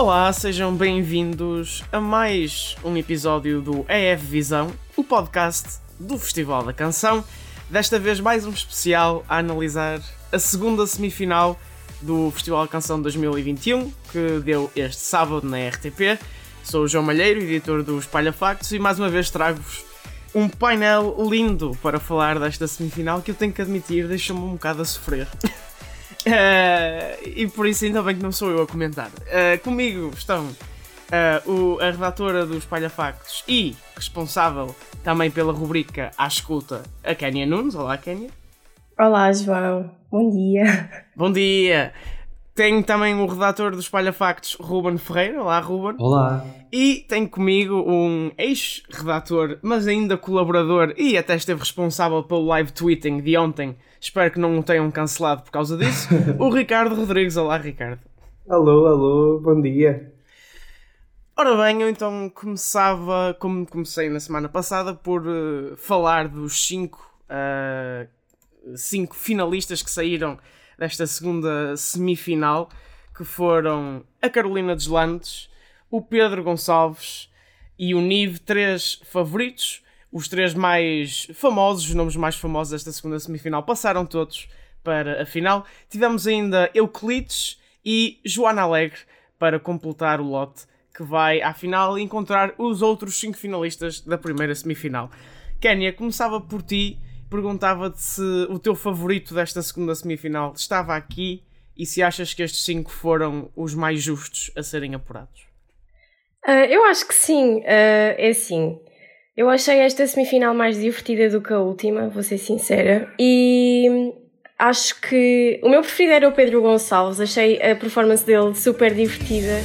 Olá, sejam bem-vindos a mais um episódio do EF Visão, o podcast do Festival da Canção. Desta vez, mais um especial a analisar a segunda semifinal do Festival da Canção 2021, que deu este sábado na RTP. Sou o João Malheiro, editor do Espalha Factos, e mais uma vez trago-vos um painel lindo para falar desta semifinal que eu tenho que admitir deixa-me um bocado a sofrer. uh, e por isso ainda bem que não sou eu a comentar. Uh, comigo estão uh, o, a redatora do Espalha Factos e responsável também pela rubrica À Escuta, a Kenya Nunes. Olá, Kenya. Olá, João. Bom dia. Bom dia. Tenho também o redator do Espalha Factos, Ruben Ferreira. Olá, Ruben. Olá. E tenho comigo um ex-redator, mas ainda colaborador e até esteve responsável pelo live tweeting de ontem. Espero que não o tenham cancelado por causa disso. o Ricardo Rodrigues. Olá, Ricardo. Alô, alô, bom dia. Ora bem, eu então começava, como comecei na semana passada, por uh, falar dos cinco, uh, cinco finalistas que saíram desta segunda semifinal, que foram a Carolina Deslandes, o Pedro Gonçalves e o Nive, três favoritos. Os três mais famosos, os nomes mais famosos desta segunda semifinal, passaram todos para a final. Tivemos ainda Euclides e Joana Alegre para completar o lote que vai à final encontrar os outros cinco finalistas da primeira semifinal. Kénia, começava por ti perguntava-te se o teu favorito desta segunda semifinal estava aqui e se achas que estes cinco foram os mais justos a serem apurados. Uh, eu acho que sim, uh, é assim. Eu achei esta semifinal mais divertida do que a última, vou ser sincera. E acho que o meu preferido era o Pedro Gonçalves, achei a performance dele super divertida.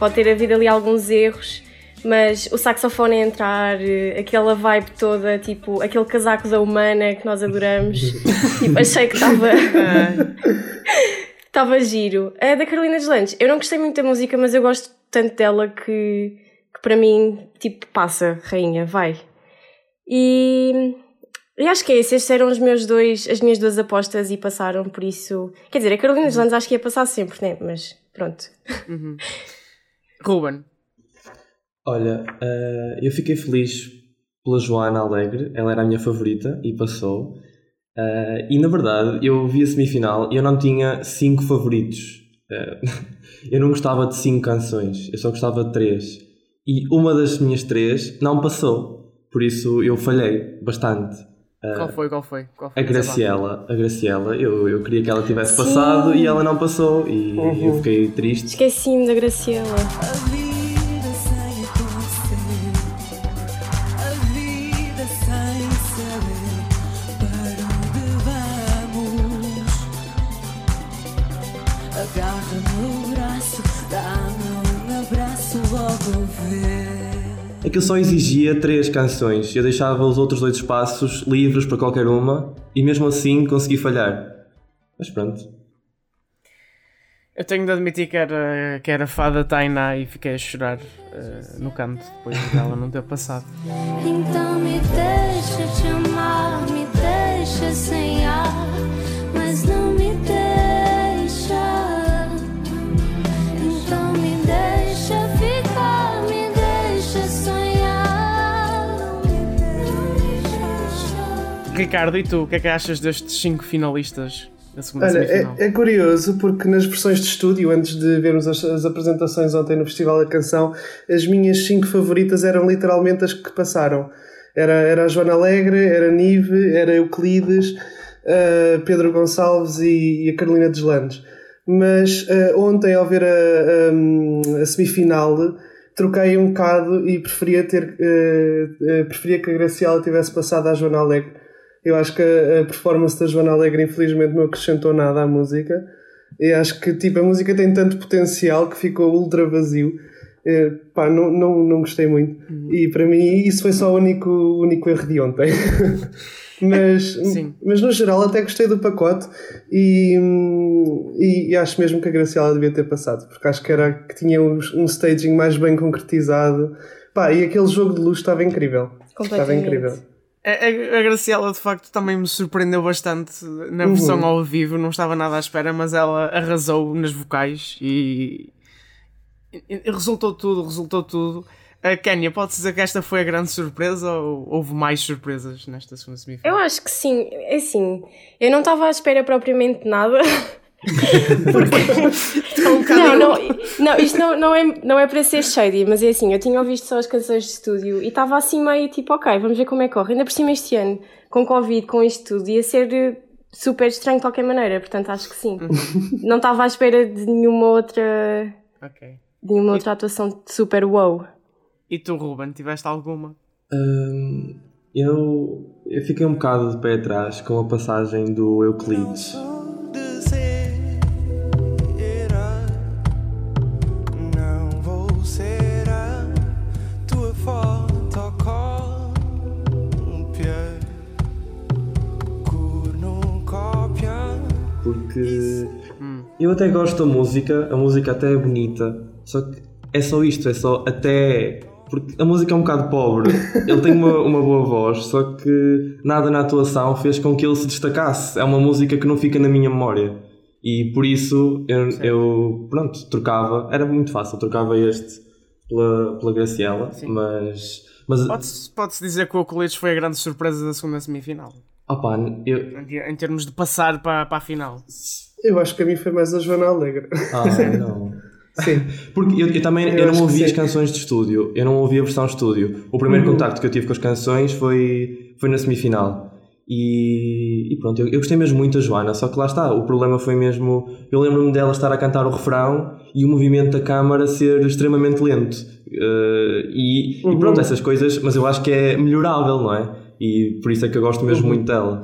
Pode ter havido ali alguns erros, mas o saxofone a entrar, eh, aquela vibe toda, tipo, aquele casaco da humana que nós adoramos, tipo, achei que estava. Estava giro. A da Carolina Deslandes, eu não gostei muito da música, mas eu gosto tanto dela que, que para mim, tipo, passa, rainha, vai. E, e acho que é isso, estes eram os meus dois, as minhas duas apostas e passaram, por isso. Quer dizer, a Carolina Deslandes acho que ia passar sempre, né? Mas pronto. Uhum. Ruben. Olha, uh, eu fiquei feliz pela Joana Alegre, ela era a minha favorita e passou. Uh, e na verdade, eu vi a semifinal e eu não tinha cinco favoritos. Uh, eu não gostava de cinco canções, eu só gostava de três. E uma das minhas três não passou, por isso eu falhei bastante. Uh, qual foi? Qual foi? Qual foi a Graciela, a Graciela, eu, eu queria que ela tivesse Sim. passado e ela não passou e uhum. eu fiquei triste. Esqueci-me da Graciela. Aquilo só exigia três canções. Eu deixava os outros dois espaços livres para qualquer uma e mesmo assim consegui falhar. Mas pronto. Eu tenho de admitir que era, que era fada Tainá e fiquei a chorar uh, no canto depois dela não ter passado. Então me deixa te amar, me deixa sem ar, Ricardo, e tu, o que é que achas destes cinco finalistas Olha? É, é, curioso porque nas versões de estúdio, antes de vermos as, as, apresentações ontem no Festival da Canção, as minhas cinco favoritas eram literalmente as que passaram. Era, era a Joana Alegre, era a Nive, era Euclides, uh, Pedro Gonçalves e, e, a Carolina Deslandes. Mas uh, ontem, ao ver a, a, a semifinal, troquei um bocado e preferia ter uh, preferia que a Graciela tivesse passado à Joana Alegre eu acho que a, performance da Joana Alegre, infelizmente, não acrescentou nada à música. E acho que tipo, a música tem tanto potencial que ficou ultra vazio. É, pá, não, não, não gostei muito. Uhum. E para mim, isso foi só o único, único erro de ontem. Mas, Sim. mas no geral até gostei do pacote e, e, e acho mesmo que a Graciela devia ter passado, porque acho que era que tinha um, um staging mais bem concretizado. Pá, e aquele jogo de luz estava incrível. Estava incrível. A, a- a Graciela, de facto, também me surpreendeu bastante na versão ao vivo. Não estava nada à espera, mas ela arrasou nas vocais e, e- e resultou tudo, resultou tudo. A Kenya, pode dizer que esta foi a grande surpresa ou houve mais surpresas nesta segunda Eu semifinal? acho que sim, é assim. Eu não estava à espera propriamente de nada. Um bocado- Não, não, não isto não, não, é, não é para ser shady, mas é assim, eu tinha ouvido só as canções de estúdio e estava assim meio tipo, ok, vamos ver como é que corre. Ainda por cima este ano, com Covid, com isto tudo, ia ser eh, super estranho de qualquer maneira, portanto acho que sim. Não estava à espera de nenhuma outra, Ok. de nenhuma outra atuação de super wow. E tu, Ruben, tiveste alguma? Hum, eu, eu fiquei um bocado de pé atrás com a passagem do Euclides. Porque eu até gosto da música, a música até é bonita, só que é só isto, é só até. Porque a música é um bocado pobre, ele tem uma, uma boa voz, só que nada na atuação fez com que ele se destacasse. É uma música que não fica na minha memória. E por isso eu, eu pronto, trocava, era muito fácil, trocava este pela, pela Graciela, mas. mas Pode-se pode-se dizer que o Euclides foi a grande surpresa da segunda semifinal, opá, eu, em termos de passar para, para a final. Eu acho que a mim foi mais a Joana Alegre. ah, não. Sim. Porque eu, eu também Eu eu não ouvi as canções de estúdio, eu não ouvi a versão estúdio. O primeiro contacto que eu tive com as canções foi, foi na semifinal. E, e pronto, eu, eu gostei mesmo muito da Joana, só que lá está, o problema foi mesmo. Eu lembro-me dela estar a cantar o refrão e o movimento da câmara ser extremamente lento. Eh, e, e pronto, essas coisas, mas eu acho que é melhorável, não é? E por isso é que eu gosto mesmo muito dela.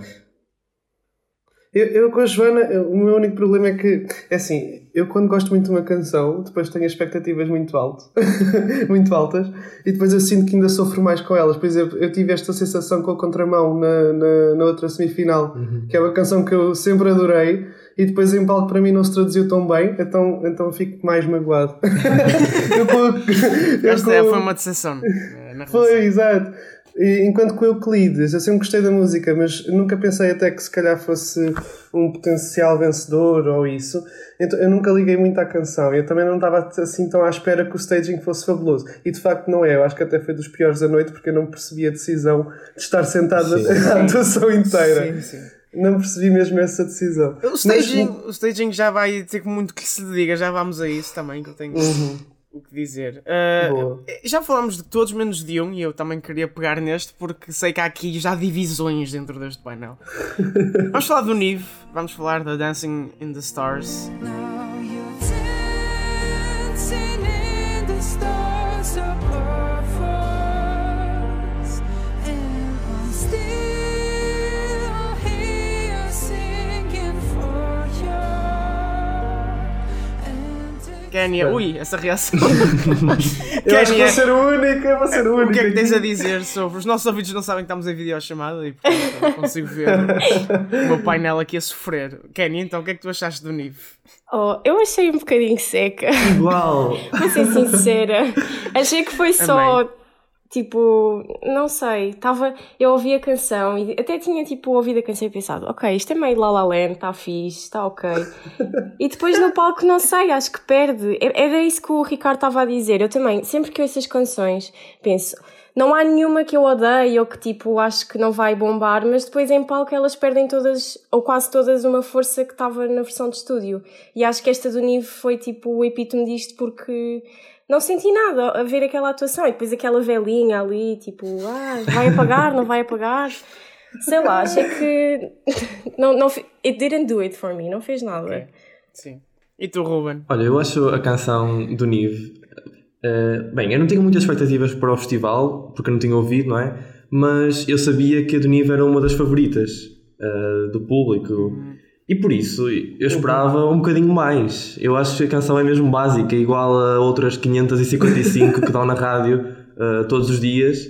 Eu, eu com a Joana, eu- o meu único problema é que, é assim, eu quando gosto muito de uma canção, depois tenho expectativas muito altas, muito altas, e depois eu sinto que ainda sofro mais com elas. Por exemplo, eu tive esta sensação com a Contramão na, na, na outra semifinal, que é uma canção que eu sempre adorei, e depois em palco para mim não se traduziu tão bem, então, então fico mais magoado. eu, eu Esta com- foi uma decepção. eh, foi, exato. E, enquanto o Euclides, eu sempre gostei da música, mas nunca pensei até que se calhar fosse um potencial vencedor ou isso. Então eu nunca liguei muito à canção. Eu também não estava assim tão à espera que o staging fosse fabuloso. E de facto não é. Eu acho que até foi dos piores da noite porque eu não percebi a decisão de estar sentado Sim. a atuação inteira. Sim, sim. Não percebi mesmo essa decisão. O staging, o staging já vai ter muito que se diga, já vamos a isso também, que eu tenho o que dizer. Uh, já falámos de todos menos de um e eu também queria pegar neste porque sei que há aqui já divisões dentro deste painel. vamos falar do Nive, vamos falar da Dancing in the Stars. Kenya, ui, essa reação. Eu acho que vou ser o único, eu vou ser o único. o que é que tens a dizer sobre. Os nossos ouvidos não sabem que estamos em videochamada e portanto eu não consigo ver o meu painel aqui a sofrer. Kenya, então o que é que tu achaste do Nive? Oh, eu achei um bocadinho seca, Igual! vou ser sincera. Achei que foi só. Tipo, não sei, tava, eu ouvi a canção e até tinha tipo ouvido a canção e pensado, ok, isto é meio La La Land, está fixe, está ok. E depois no palco, não sei, acho que perde. Era isso que o Ricardo estava a dizer. Eu também, sempre que ouço as canções, penso, não há nenhuma que eu odeie ou que tipo acho que não vai bombar, mas depois em palco elas perdem todas, ou quase todas, uma força que estava na versão de estúdio. E acho que esta do Nive foi tipo o epítome disto porque não senti nada a ver aquela atuação e depois aquela velhinha ali, tipo, ah, vai apagar, não vai apagar. Sei lá, achei que não, não, it didn't do it for me, não fez nada. Sim. E tu, Ruben? Olha, eu acho a canção do Nive. eh, bem, eu não tinha muitas expectativas para o festival, porque eu não tinha ouvido, não é? Mas eu sabia que a do Nive era uma das favoritas eh, do público. E por isso eu esperava um bocadinho mais. Eu acho que a canção é mesmo básica, igual a outras 555 que dão na rádio eh, todos os dias.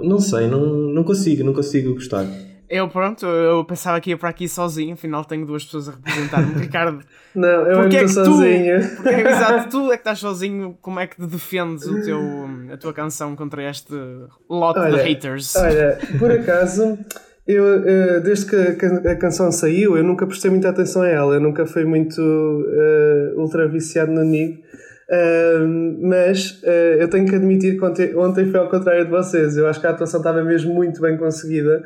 Não sei, não, não consigo, não consigo gostar. Eu, pronto, eu pensava que ia para aqui sozinho, afinal tenho duas pessoas a representar-me. Ricardo, Não, eu Porquê é que tu- sozinho. porque é que, exato, tu é que estás sozinho, como é que defendes o teu, a tua canção contra este lote Olha, de haters? Olha, por acaso, eu, eh, desde que a, can- a canção saiu, eu nunca prestei muita atenção a ela. Eu nunca fui muito eh, ultra viciado no Nig. Ahm, mas eh, eu tenho que admitir que ontem, ontem foi ao contrário de vocês. Eu acho que a atuação estava mesmo muito bem conseguida.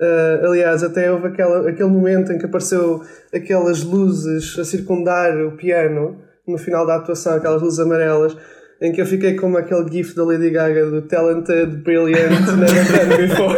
Ah, aliás, até houve aquela, aquele momento em que apareceu aquelas luzes a circundar o piano no final da atuação, aquelas luzes amarelas, em que eu fiquei como aquele gif da Lady Gaga do Talented, Brilliant, Never Done Before.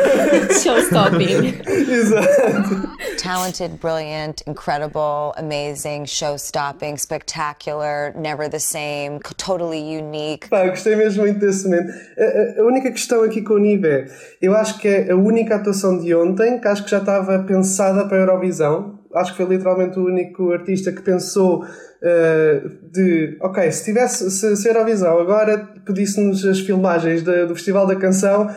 Showstopping. Exato. Talented, brilliant, incredible, amazing, show stopping, spectacular, never the same, totally unique. Pá, gostei mesmo muito desse momento. A, a- a única questão aqui com o Nive é, eu acho que é a única atuação de ontem que acho que já estava pensada para a Eurovisão. Acho que foi literalmente o único artista que pensou eh, de, ok, se tivesse, se, se a Eurovisão agora pedisse-nos as filmagens da- do Festival da Canção,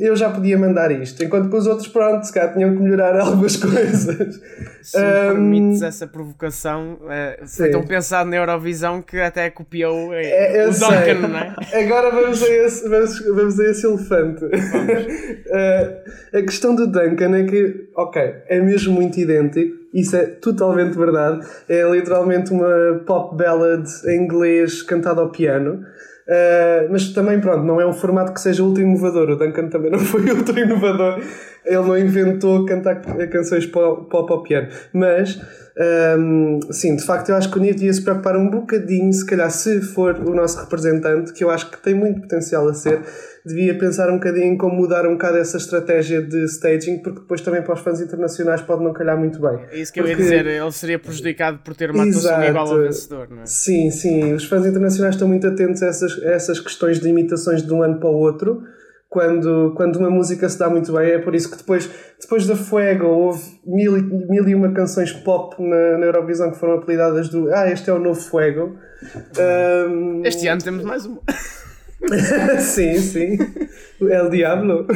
eu já podia mandar isto. Enquanto que os outros, pronto, se calhar tinham que melhorar algumas coisas. Se me permites essa provocação, eh, foi tão pensado na Eurovisão que até copiou eh, É, o. Duncan, não é? Agora vamos a esse, vamos, vamos a esse elefante. Eh, a questão do Duncan é que, ok, é mesmo muito idêntico, isso é totalmente verdade. É literalmente uma pop ballad em inglês cantada ao piano. Eh, mas também, pronto, não é um formato que seja ultra inovador. O Duncan também não foi ultra inovador. Ele não inventou cantar canções po- pop ao piano. Mas, ehm, sim, de facto, eu acho que o Nive devia se preocupar um bocadinho, se calhar, se for o nosso representante, que eu acho que tem muito potencial a ser, devia pensar um bocadinho em como mudar um bocado essa estratégia de staging, porque depois também para os fãs internacionais pode não calhar muito bem. É isso que eu ia Porque- dizer, ele seria prejudicado por ter uma atuação Exato. igual ao vencedor, não é? Sim, sim. Os fãs internacionais estão muito atentos a essas, a essas questões de imitações de um ano para o outro. Quando, quando uma música se dá muito bem, é por isso que depois, depois da Fuego houve mil, e- mil e uma canções pop na, na Eurovisão que foram apelidadas do Ah, este é o novo Fuego. Ahm, Este ano temos mais um. sim, sim. O El Diablo.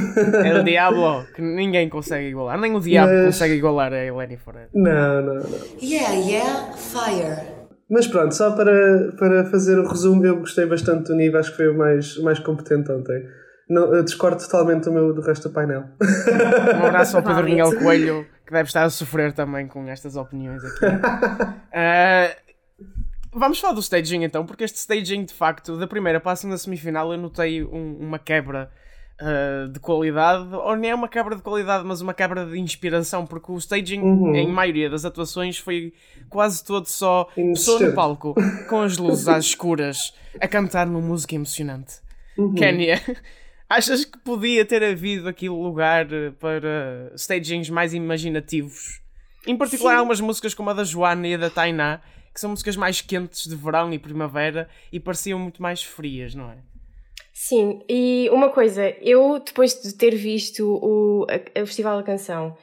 É o Diablo, que ninguém consegue igualar. Nem o Diabo Mas- consegue igualar a Eleni Forever. Não, não, não. Yeah, yeah, fire. Mas pronto, só para, para fazer o resumo, eu gostei bastante do Nive, acho que foi o mais, mais competente ontem. Não, eu discordo totalmente do, meu, do resto do painel. Um abraço ao Pedro. Miguel Coelho, que deve estar a sofrer também com estas opiniões aqui. Ah, vamos falar do staging então, porque este staging, de facto, da primeira para a segunda semifinal, eu notei um- uma quebra ah, de qualidade, ou nem é uma quebra de qualidade, mas uma quebra de inspiração, porque o staging, Uhum. em maioria das atuações, foi quase todo só pessoa no palco, com as luzes às escuras, a cantar uma música emocionante. Uhum. Kénia, achas que podia ter havido aqui lugar para stagings mais imaginativos? Em particular, algumas músicas como a da Joana e a da Tainá, que são músicas mais quentes de verão e primavera e pareciam muito mais frias, não é? Sim, e uma coisa, eu depois de ter visto o, a- o Festival da Canção,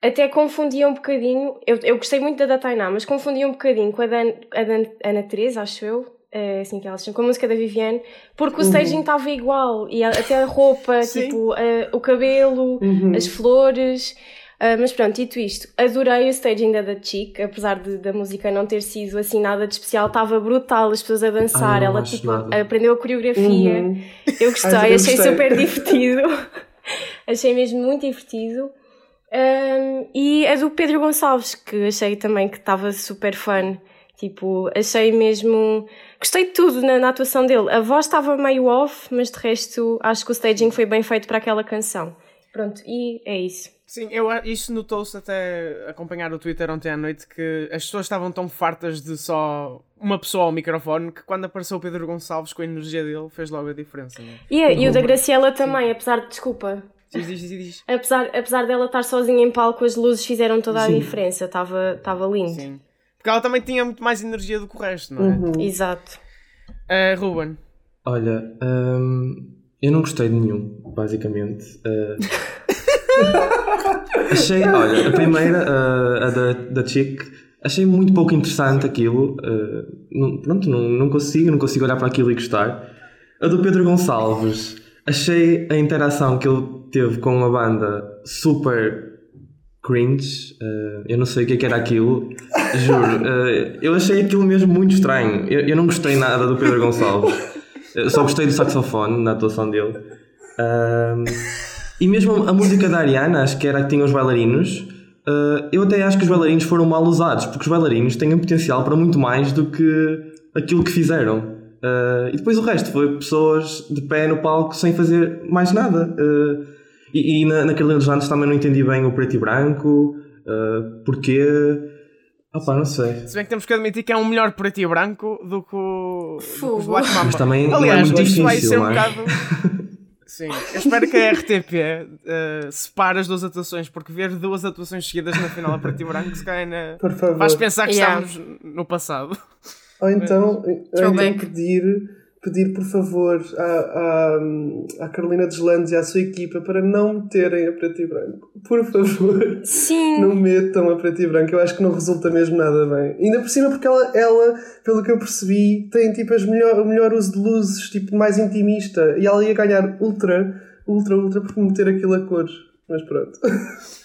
até confundia um bocadinho, eu, eu gostei muito da da Tainá, mas confundia um bocadinho com a da, a da Ana Teresa, acho eu, é assim que elas chamam, com a música da Viviane, porque o staging estava igual, e a- até a roupa, tipo, a- o cabelo, as flores... ah, mas pronto, dito isto, adorei o staging da da Chic, apesar de, da música não ter sido assim nada de especial, estava brutal, as pessoas a dançar, Ah, ela tipo, aprendeu a coreografia, Uhum. eu gostei, Ai, também achei gostei. super divertido. achei mesmo muito divertido. Um, e a do Pedro Gonçalves, que achei também que estava super fun. Tipo, achei mesmo. Gostei de tudo na, na atuação dele. A voz estava meio off, mas de resto acho que o staging foi bem feito para aquela canção. Pronto, e é isso. Sim, eu, isso notou-se até acompanhar o Twitter ontem à noite que as pessoas estavam tão fartas de só uma pessoa ao microfone que quando apareceu o Pedro Gonçalves com a energia dele fez logo a diferença. Não é? E, a- e o da Graciela também, apesar de. Desculpa. Diz, diz, diz, diz. Apesar, apesar dela estar sozinha em palco, as luzes fizeram toda a diferença. Estava lindo. Sim. Porque ela também tinha muito mais energia do que o resto, não é? Uhum. Exato. Ah, Ruben, Olha, hum, eu não gostei de nenhum, basicamente. Uh, achei, olha, a primeira, uh, a da, da Chick, achei muito pouco interessante aquilo. uh, não, pronto, não, não consigo, não consigo olhar para aquilo e gostar. A do Pedro Gonçalves, achei a interação que ele teve com uma banda super cringe. eh, eu não sei o que é que era aquilo. Juro. eh, eu achei aquilo mesmo muito estranho. Eu, eu não gostei nada do Pedro Gonçalves. Eu só gostei do saxofone na atuação dele. Ahm, e mesmo a música da Ariana, acho que era a que tinha os bailarinos. eh, eu até acho que os bailarinos foram mal usados, porque os bailarinos têm um potencial para muito mais do que aquilo que fizeram. Eh, e depois o resto foi pessoas de pé no palco sem fazer mais nada. Eh, e, e na, dos Landes também não entendi bem o preto e branco, eh, porquê. Opá, não sei. Se bem que temos que admitir que é um melhor preto e branco do que o, que Fogo. Black Mamba. Mas também é Aliás, muito isto vai difícil, ser um é? bocado. Sim, eu espero que a RTP eh, separe as duas atuações, porque ver duas atuações seguidas na final a preto e branco se calhar favor. faz pensar que Yeah. estamos no passado. Ou então, ou então Throwback. pedir, pedir, por favor, à, à, à Carolina Deslandes e à sua equipa para não meterem a preto e branco. Por favor. Sim. Não metam a preto e branco, eu acho que não resulta mesmo nada bem. Ainda por cima, porque ela, ela pelo que eu percebi, tem tipo as melhor, o melhor uso de luzes, tipo mais intimista, e ela ia ganhar ultra, ultra, ultra por meter aquilo a cores. Mas pronto.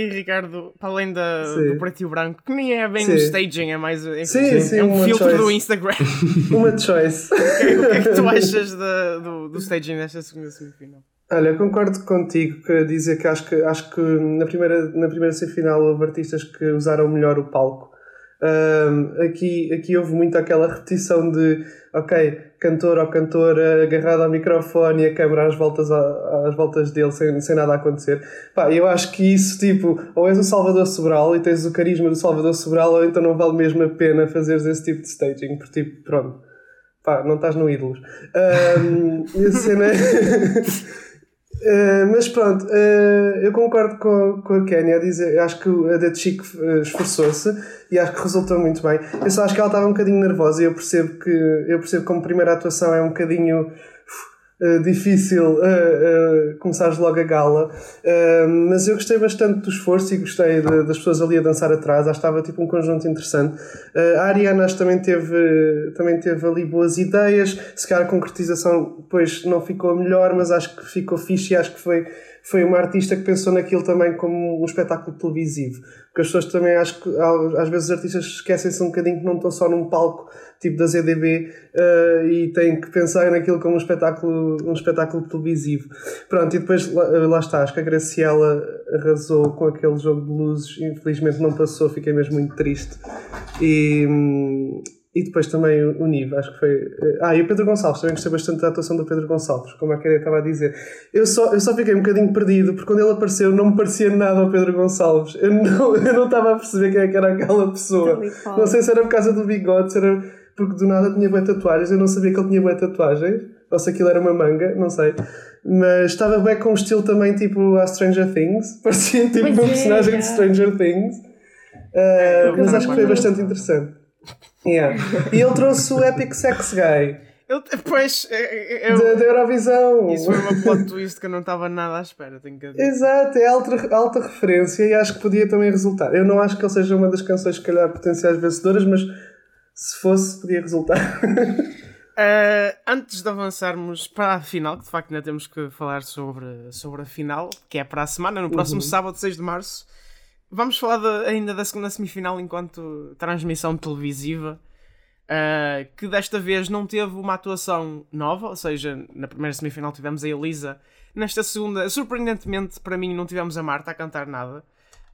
E Ricardo, para além da, do preto e branco, que nem é bem Sim. um staging, é mais enfim, Sim, sim, é um filtro choice. do Instagram. Uma choice. o que é que tu achas da- do, do staging desta segunda semifinal? Olha, concordo contigo que dizer que acho que acho que na primeira na primeira semifinal houve artistas que usaram melhor o palco. Ahm, aqui aqui houve muito aquela repetição de ok cantor ou cantora agarrado ao microfone e a câmera às voltas a- às voltas dele sem, sem nada acontecer. Pá, eu acho que isso tipo ou és o Salvador Sobral e tens o carisma do Salvador Sobral ou então não vale mesmo a pena fazeres esse tipo de staging porque tipo pronto pá, não estás no Ídolos. E a cena é- Uh, mas pronto, uh, eu concordo com, com a Kenny a dizer, acho que a The Chic uh, esforçou-se e acho que resultou muito bem. Eu só acho que ela estava um bocadinho nervosa e eu percebo que eu percebo como primeira atuação é um bocadinho uh, difícil uh, uh, começares logo a gala, mas eu gostei bastante do esforço e gostei de- das pessoas ali a dançar atrás, acho que estava tipo um conjunto interessante. A Ariana acho também teve, também teve ali boas ideias, se calhar a concretização depois não ficou melhor, mas acho que ficou fixe e acho que foi, foi uma artista que pensou naquilo também como um espetáculo televisivo. Porque as pessoas também acho que às vezes os artistas esquecem-se um bocadinho que não estão só num palco tipo da ZDB uh, e têm que pensar naquilo como um espetáculo, um espetáculo televisivo. Pronto, e depois lá, lá está, acho que a Graciela arrasou com aquele jogo de luzes, infelizmente não passou, fiquei mesmo muito triste. E, hum, e depois também o, o Nive, acho que foi. eh, Ah, e o Pedro Gonçalves, também gostei bastante da atuação do Pedro Gonçalves, como a Kéria estava a dizer. Eu só, eu só fiquei um bocadinho perdido, porque quando ele apareceu não me parecia nada ao Pedro Gonçalves. Eu não, eu não estava a perceber quem é que era aquela pessoa. Não sei se era por causa do bigode, se era porque do nada tinha boas tatuagens, eu não sabia que ele tinha boas tatuagens, ou se aquilo era uma manga, não sei. Mas estava bem com um estilo também tipo a Stranger Things, parecia tipo Pois um é, personagem de. Stranger Things. Uh, mas acho que foi bastante interessante. Yeah. E ele trouxe o Epic Sex Guy Eu, pois, eu, da, da Eurovisão. isso foi uma plot twist que eu não estava nada à espera, tenho que dizer. Exato, é alta, alta referência e acho que podia também resultar. Eu não acho que ele seja uma das canções, se calhar, potenciais vencedoras, mas se fosse, podia resultar. Uh, antes de avançarmos para a final, que de facto ainda temos que falar sobre, sobre a final, que é para a semana, no próximo sábado, 6 de março, vamos falar de- ainda da segunda semifinal enquanto transmissão televisiva, uh, que desta vez não teve uma atuação nova, ou seja, na primeira semifinal tivemos a Elisa, nesta segunda, surpreendentemente para mim, não tivemos a Marta a cantar nada.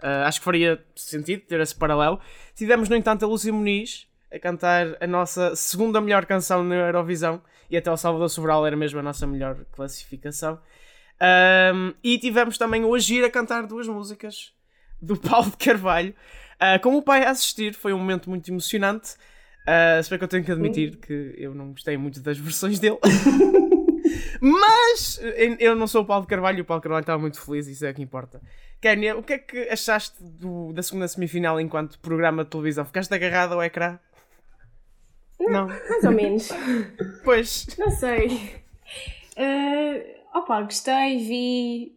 Uh, acho que faria sentido ter esse paralelo. Tivemos, no entanto, a Lúcia Muniz a cantar a nossa segunda melhor canção na Eurovisão e até o Salvador Sobral era mesmo a nossa melhor classificação. E tivemos também o Agir a cantar duas músicas do Paulo de Carvalho. Uh, com o pai a assistir, foi um momento muito emocionante. Uh, se bem que eu tenho que admitir que eu não gostei muito das versões dele. Mas eu não sou o Paulo de Carvalho o Paulo de Carvalho estava muito feliz, isso é o que importa. Kenya, o que é que achaste do- da segunda semifinal enquanto programa de televisão? Ficaste agarrado ao ecrã? Não. Mais ou menos. Pois. Não sei. Uh, opa, gostei, vi.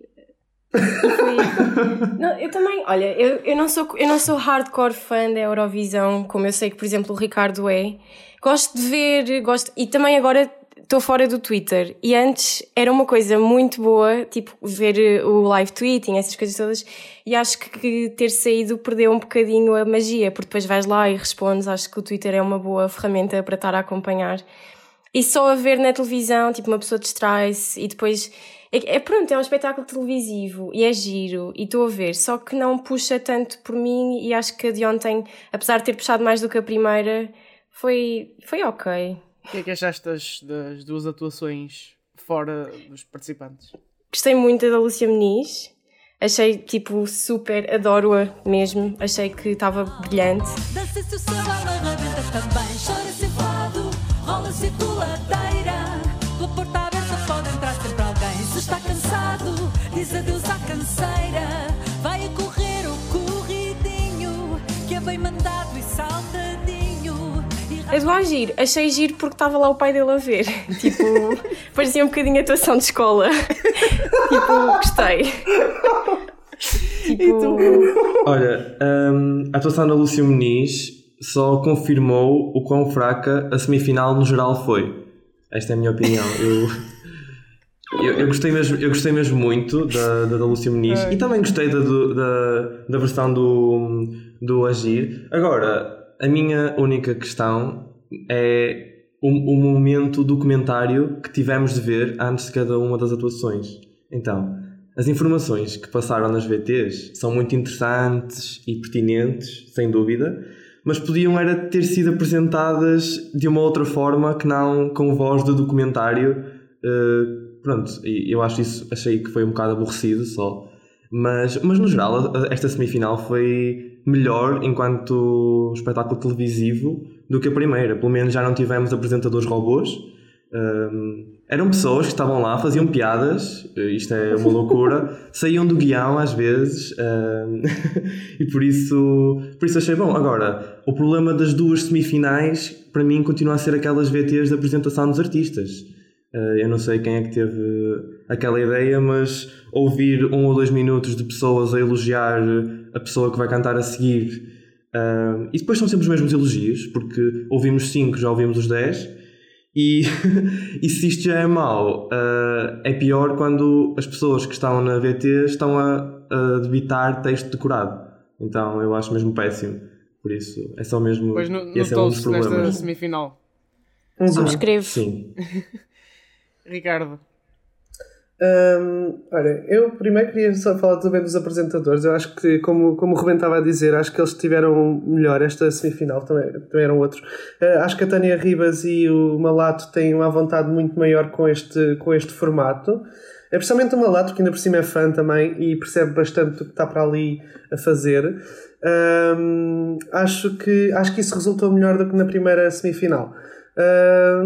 Não, eu também, olha, eu, eu, não sou, eu não sou hardcore fã da Eurovisão, como eu sei que, por exemplo, o Ricardo é. Gosto de ver, gosto. E também agora estou fora do Twitter e antes era uma coisa muito boa, tipo, ver eh, o live tweeting, essas coisas todas, e acho que ter saído perdeu um bocadinho a magia, porque depois vais lá e respondes, acho que o Twitter é uma boa ferramenta para estar a acompanhar. E só a ver na televisão, tipo, uma pessoa distrai-se e depois. É, é pronto, é um espetáculo televisivo e é giro e estou a ver, só que não puxa tanto por mim e acho que a de ontem, apesar de ter puxado mais do que a primeira, foi, foi ok. O que é que achaste das, das duas atuações fora dos participantes? Gostei muito da Lúcia Meniz. Achei, tipo, super, adoro-a mesmo. Achei que estava brilhante. Dança-se o céu, ela rebenta também. Chora-se rola-se diz adeus à canseira. Vai a correr o corridinho, que é bem mandado e saltadinho. E Agir, achei giro porque estava lá o pai dele a ver. Tipo, parecia um bocadinho a atuação de escola. tipo, gostei. Tipo, Olha, hum, a atuação da Lúcia Muniz só confirmou o quão fraca a semifinal no geral foi. Esta é a minha opinião. Eu, eu, eu gostei, mesmo, eu gostei mesmo muito da, da, da Lúcia Muniz e também gostei da, do- da, da versão do, do Agir. Agora, a minha única questão é o, o momento documentário que tivemos de ver antes de cada uma das atuações. Então, as informações que passaram nas VTs são muito interessantes e pertinentes, sem dúvida, mas podiam era ter sido apresentadas de uma outra forma que não com voz de documentário. Eh, pronto, e eu acho isso, achei que foi um bocado aborrecido só. Mas, mas no geral, esta semifinal foi melhor enquanto espetáculo televisivo do que a primeira. Pelo menos já não tivemos apresentadores robôs. Um, eram pessoas que estavam lá, faziam piadas, eh, isto é uma loucura, saíam do guião às vezes, um, e por isso, por isso achei bom. Agora, o problema das duas semifinais, para mim, continua a ser aquelas VTs de apresentação dos artistas. Uh, eu não sei quem é que teve aquela ideia, mas ouvir um ou dois minutos de pessoas a elogiar a pessoa que vai cantar a seguir, uh, e depois são sempre os mesmos elogios, porque ouvimos cinco, já ouvimos os dez. E, e se isto já é mau, uh, é pior quando as pessoas que estão na VT estão a, a debitar texto decorado. Então eu acho mesmo péssimo. Por isso, é só mesmo. Pois no- esse é um dos notou-se nesta problemas. semifinal. subscrevo. Sim. Ricardo, Hum, olha, eu primeiro queria só falar também dos apresentadores. Eu acho que, como, como o Ruben estava a dizer, acho que eles tiveram melhor esta semifinal, também, também eram outros. Uh, acho que a Tânia Ribas e o Malato têm uma vontade muito maior com este, com este formato. É precisamente o Malato, que ainda por cima é fã também e percebe bastante o que está para ali a fazer. Hum, acho, que, acho que isso resultou melhor do que na primeira semifinal.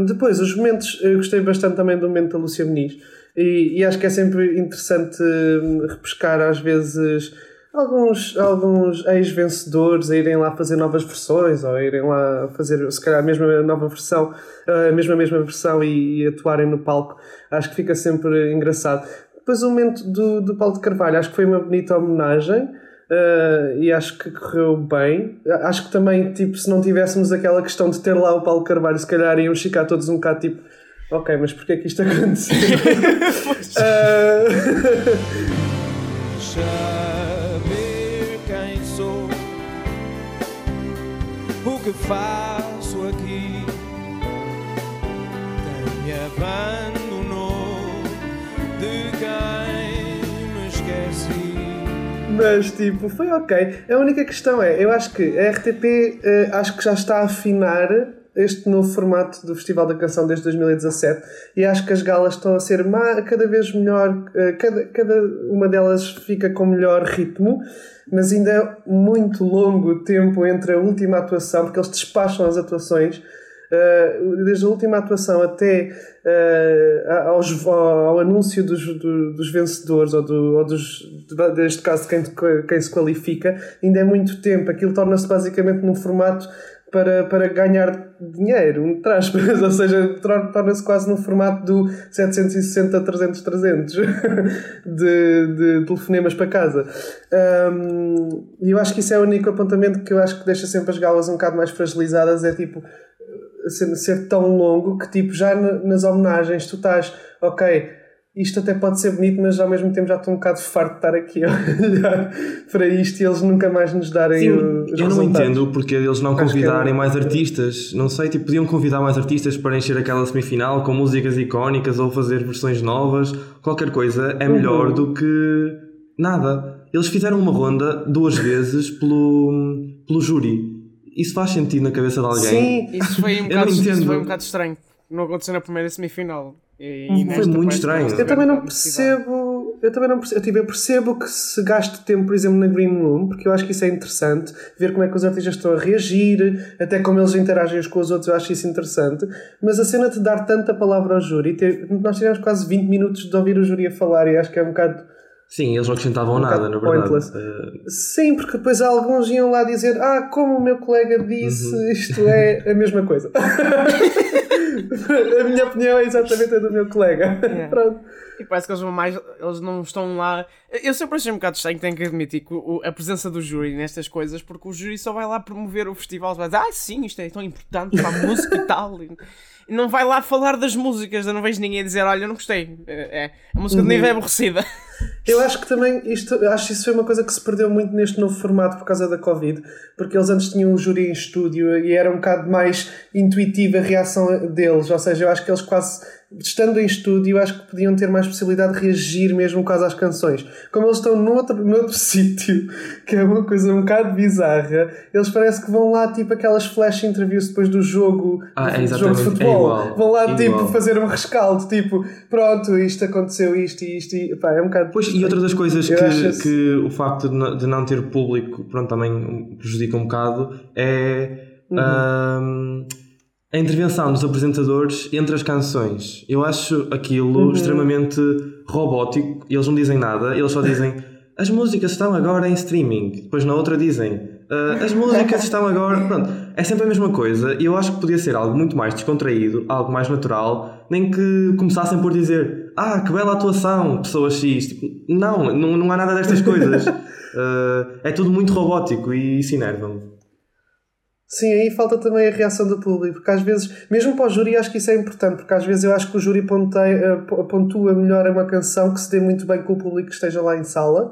Depois, os momentos, eu gostei bastante também do momento da Lúcia Muniz e, e acho que é sempre interessante hum, repescar às vezes alguns, alguns ex-vencedores a irem lá fazer novas versões ou a irem lá fazer se calhar a mesma nova versão, a mesma mesma versão e, e atuarem no palco. Acho que fica sempre engraçado. Depois o momento do, do Paulo de Carvalho, acho que foi uma bonita homenagem. Uh, e acho que correu bem. Acho que também, tipo, se não tivéssemos aquela questão de ter lá o Paulo Carvalho, se calhar iam ficar todos um bocado tipo, ok, mas porquê é que isto aconteceu? Uh, saber quem sou, o que faço Mas tipo, foi ok. A única questão é, eu acho que a RTP eh, acho que já está a afinar este novo formato do Festival da Canção desde 2017 e acho que as galas estão a ser cada vez melhor, eh, cada, cada uma delas fica com melhor ritmo, mas ainda é muito longo o tempo entre a última atuação, porque eles despacham as atuações Uh, desde a última atuação até uh, aos, ao, anúncio dos, do- dos vencedores ou, do, ou dos, de- neste caso, quem, quem se qualifica, ainda é muito tempo. Aquilo torna-se basicamente num formato para, para ganhar dinheiro, um aspas, ou seja, tor- torna-se quase num formato do 760 300 300 de, de telefonemas para casa. Um, E eu acho que isso é o único apontamento que eu acho que deixa sempre as galas um bocado mais fragilizadas, é tipo ser, ser tão longo que tipo já na- nas homenagens tu estás, ok, isto até pode ser bonito, mas ao mesmo tempo já estou um bocado farto de estar aqui a olhar para isto e eles nunca mais nos darem Sim, o- Eu não entendo porque eles não Acho é convidarem um- mais artistas. Não sei, tipo, podiam convidar mais artistas para encher aquela semifinal com músicas icónicas ou fazer versões novas. Qualquer coisa é melhor Uhum. do que nada. Eles fizeram uma ronda duas vezes pelo, pelo júri. Isso faz sentido na cabeça de alguém? Sim, Isso foi um Eu bocado, isso foi um bocado estranho. Não aconteceu na primeira semifinal. E, Uhum. e nesta Foi muito estranho. Eu também não percebo. Eu também não percebo. Tipo, eu percebo que se gaste tempo, por exemplo, na Green Room, porque eu acho que isso é interessante, ver como é que os artistas estão a reagir, até como eles interagem uns com os outros, eu acho isso interessante. Mas a cena de dar tanta palavra ao júri, ter- nós tivemos quase 20 minutos de ouvir o júri a falar e acho que é um bocado. Sim, eles não acrescentavam Um nada, na verdade. pointless. Eh, Sim, porque depois alguns iam lá dizer: Ah, como o meu colega disse, Uhum. isto é a mesma coisa. a minha opinião é exatamente a do meu colega. Pronto. E parece que eles, vão mais, eles não estão lá. Eu sempre achei um bocado estranho, tenho que admitir, que o- a presença do júri nestas coisas, porque o júri só vai lá promover o festival, vai dizer, ah, sim, isto é tão importante para a música e tal. E não vai lá falar das músicas, eu não vejo ninguém a dizer, olha, eu não gostei. É, é, a música de Nive é aborrecida. Eu acho que também isto, acho que isso foi uma coisa que se perdeu muito neste novo formato por causa da Covid, porque eles antes tinham o júri em estúdio e era um bocado mais intuitiva a reação deles, ou seja, eu acho que eles quase, estando em estúdio, eu acho que podiam ter mais possibilidade de reagir mesmo quase às canções. Como eles estão noutro, noutro sítio, que é uma coisa um bocado bizarra, eles parece que vão lá tipo aquelas flash interviews depois do jogo, Ah, do é jogo de é futebol, igual, vão lá igual. tipo fazer um rescaldo, tipo, pronto, isto aconteceu, isto e isto, e, pá, é um bocado Pois, e outra das coisas que, esse- que o facto de não, ter público pronto, também prejudica um bocado é Uhum. ahm, a intervenção dos apresentadores entre as canções. Eu acho aquilo Uhum. extremamente robótico. Eles não dizem nada, eles só dizem as músicas estão agora em streaming. Depois na outra dizem "Ah, as músicas estão agora. Pronto, é sempre a mesma coisa. E eu acho que podia ser algo muito mais descontraído, algo mais natural, nem que começassem por dizer ah, que bela atuação, pessoa X. Tipo, não, não, não há nada destas coisas. Ah, é tudo muito robótico e isso enerva-me. Sim, aí falta também a reação do público, porque às vezes, mesmo para o júri, acho que isso é importante, porque às vezes eu acho que o júri ponteia, eh, po- pontua melhor uma canção que se dê muito bem com o público que esteja lá em sala.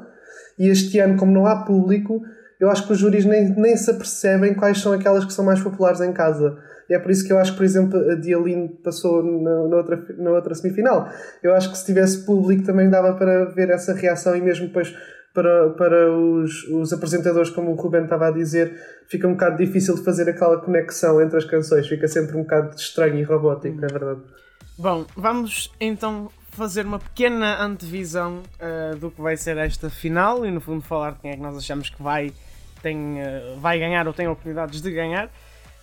E este ano, como não há público, eu acho que os júris nem, nem se apercebem quais são aquelas que são mais populares em casa. E é por isso que eu acho que, por exemplo, a Dialine passou na, na, outra, na outra semifinal. Eu acho que se tivesse público também dava para ver essa reação e mesmo depois para, para os, os apresentadores, como o Ruben estava a dizer, fica um bocado difícil de fazer aquela conexão entre as canções, fica sempre um bocado estranho e robótico, é verdade. Bom, vamos então fazer uma pequena antevisão uh, do que vai ser esta final e no fundo falar de quem é que nós achamos que vai, tem, uh, vai ganhar ou tem oportunidades de ganhar.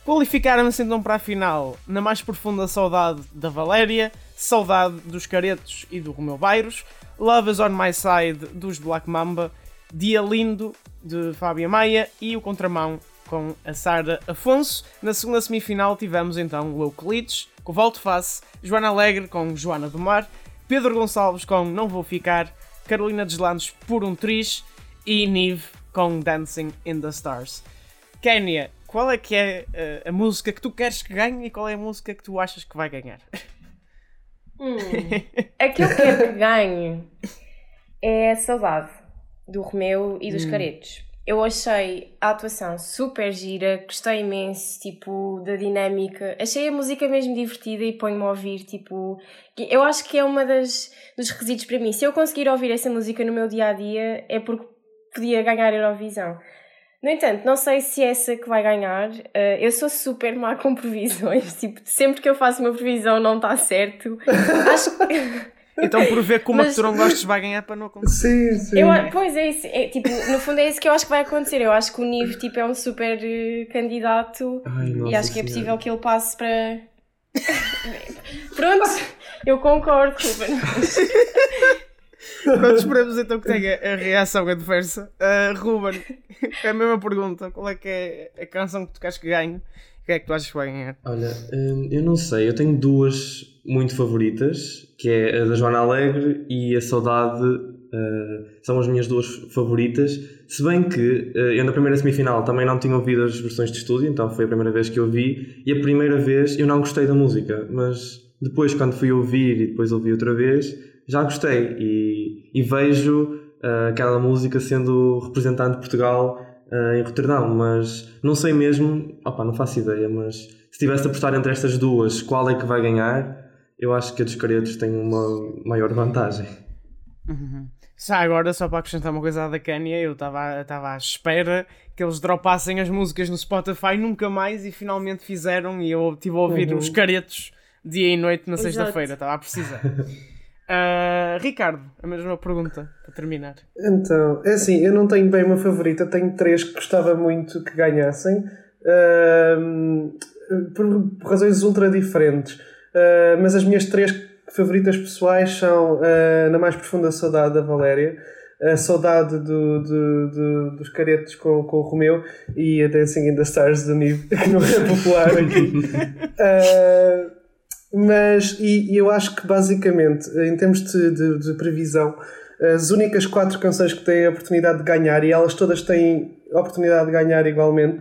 Qualificaram-se então para a final na mais profunda saudade da Valéria, saudade dos Caretos e do Romeu Bairros, Love is on My Side dos Black Mamba, Dia Lindo de Fábia Maia e o Contramão com a Sara Afonso. Na segunda semifinal tivemos então o Euclides com Volto Face, Joana Alegre com Joana do Mar, Pedro Gonçalves com Não Vou Ficar, Carolina Deslandes por um Triz e Nive com Dancing in the Stars. Kénia, qual é que é uh, a música que tu queres que ganhe e qual é a música que tu achas que vai ganhar? Hum, a que eu quero que ganhe é a saudade do Romeu e dos Caretos. Eu achei a atuação super gira, gostei imenso, tipo, da dinâmica. Achei a música mesmo divertida e ponho-me a ouvir, tipo... Eu acho que é uma das dos requisitos para mim. Se eu conseguir ouvir essa música no meu dia-a-dia, é porque podia ganhar a Eurovisão. No entanto, não sei se é essa que vai ganhar. Uh, eu sou super má com previsões. Tipo, sempre que eu faço uma previsão não está certo. Acho que... Então, por ver como Mas- a que tu não gostes vai ganhar para não acontecer. Sim, sim. Eu, pois é isso. É, tipo, no fundo é isso que eu acho que vai acontecer. Eu acho que o Nive tipo, é um super eh, candidato Ai, e acho que é Senhora. possível que ele passe para. Pronto, eu concordo, Ruben. Pronto, esperamos então que tenha a reação adversa. Uh, Ruben, é a mesma pergunta. Qual é que é a canção que tu queres que ganhe? O que é que tu achas que vai ganhar? Olha, hum, eu não sei, eu tenho duas muito favoritas, que é a da Joana Alegre e a Saudade, uh, são as minhas duas favoritas. Se bem que uh, eu na primeira semifinal também não tinha ouvido as versões de estúdio, então foi a primeira vez que eu vi, e a primeira vez eu não gostei da música, mas depois quando fui ouvir e depois ouvi outra vez, já gostei e, e vejo uh, aquela música sendo representante de Portugal uh, em Roterdão, mas não sei mesmo, opa, não faço ideia, mas se tivesse de apostar entre estas duas, qual é que vai ganhar? Eu acho que a dos caretos tem uma maior vantagem. Uhum. Já agora, só para acrescentar uma coisa da Kanye, eu estava à espera que eles dropassem as músicas no Spotify nunca mais e finalmente fizeram e eu estive a ouvir uhum. os caretos dia e noite na sexta-feira, estava a precisar. Uh, Ricardo, a mesma pergunta para terminar. Então, é assim, eu não tenho bem uma favorita, tenho três que gostava muito que ganhassem, uh, por, por, razões ultra diferentes. Uh, mas as minhas três favoritas pessoais são Na Mais Profunda Saudade da Valéria, a saudade do, do, do, dos caretos com, com o Romeu e a Dancing in the Stars do Nive, que não é popular aqui. Mas, e, e, eu acho que basicamente, em termos de, de, de, previsão, as únicas quatro canções que têm a oportunidade de ganhar, e elas todas têm a oportunidade de ganhar igualmente,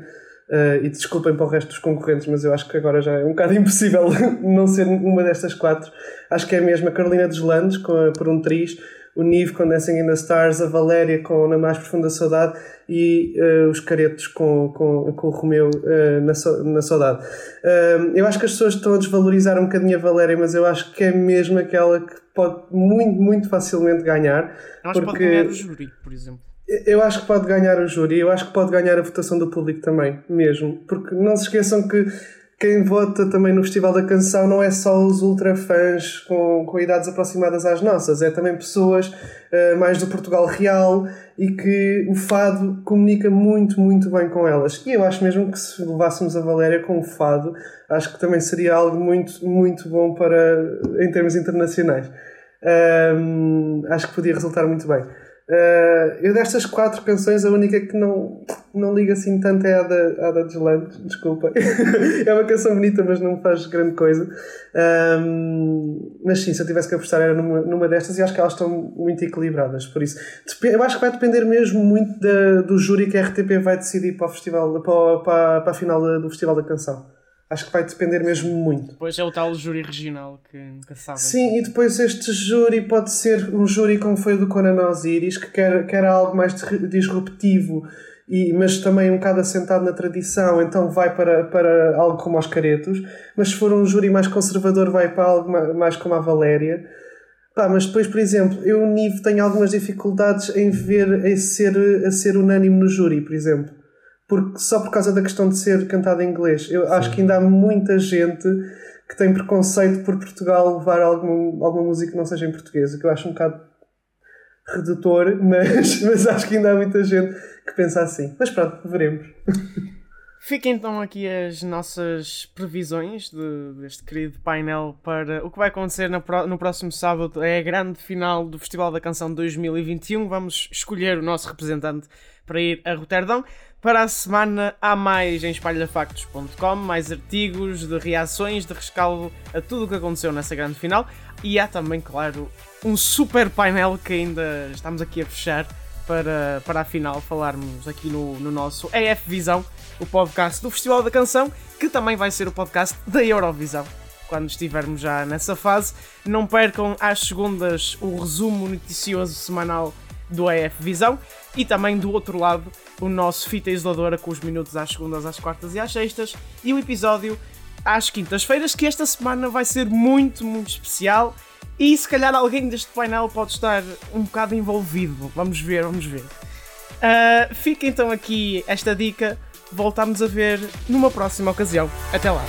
uh, e desculpem para o resto dos concorrentes, mas eu acho que agora já é um bocado impossível não ser uma destas quatro. Acho que é mesmo a Carolina dos Landes, com a, por um triz, o Nive com Dancing in the Stars, a Valéria com Na Mais Profunda Saudade e uh, os Caretos com, com, com o Romeu uh, na, so, na Saudade. Uh, eu acho que as pessoas estão a desvalorizar um bocadinho a Valéria, mas eu acho que é mesmo aquela que pode muito, muito facilmente ganhar. Eu acho porque... que pode ganhar o júri, por exemplo. Eu acho que pode ganhar o júri, eu acho que pode ganhar a votação do público também, mesmo. Porque não se esqueçam que quem vota também no Festival da Canção não é só os ultra fãs com, com idades aproximadas às nossas, é também pessoas uh, mais do Portugal real e que o fado comunica muito, muito bem com elas. E eu acho mesmo que se levássemos a Valéria com o fado, acho que também seria algo muito, muito bom para, em termos internacionais. Um, acho que podia resultar muito bem. Uh, eu destas quatro canções, a única que não, não liga assim tanto é a da, a da Deslandes, desculpa. é uma canção bonita, mas não faz grande coisa. Um, mas sim, se eu tivesse que apostar era numa, numa destas e acho que elas estão muito equilibradas. Por isso, eu acho que vai depender mesmo muito da, do júri que a RTP vai decidir para, o festival, para, para, para a final do Festival da Canção. Acho que vai depender mesmo muito. Depois é o tal júri regional que nunca sabe. Sim, e depois este júri pode ser um júri como foi o do Conan Osiris, que quer, quer algo mais disruptivo, e, mas também um bocado assentado na tradição, então vai para, para algo como os caretos. Mas se for um júri mais conservador, vai para algo mais como a Valéria. Pá, mas depois, por exemplo, eu, Nive, tenho algumas dificuldades em ver a ser, a ser unânime no júri, por exemplo porque só por causa da questão de ser cantado em inglês. Eu Sim. acho que ainda há muita gente que tem preconceito por Portugal levar alguma, alguma música que não seja em português, o que eu acho um bocado redutor, mas, mas acho que ainda há muita gente que pensa assim. Mas pronto, veremos. Fica então aqui as nossas previsões de, deste querido painel para o que vai acontecer no, no próximo sábado. É a grande final do Festival da Canção 2021. Vamos escolher o nosso representante para ir a Roterdão. Para a semana há mais em espalhafactos.com, mais artigos de reações, de rescaldo a tudo o que aconteceu nessa grande final. E há também, claro, um super painel que ainda estamos aqui a fechar para, para a final falarmos aqui no, no nosso EF Visão, o podcast do Festival da Canção, que também vai ser o podcast da Eurovisão quando estivermos já nessa fase. Não percam às segundas o resumo noticioso semanal do EF Visão e também do outro lado o nosso fita isoladora com os minutos às segundas, às quartas e às sextas e o episódio às quintas-feiras, que esta semana vai ser muito, muito especial e se calhar alguém deste painel pode estar um bocado envolvido. Vamos ver, vamos ver. Uh, fica então aqui esta dica. Voltamos a ver numa próxima ocasião. Até lá!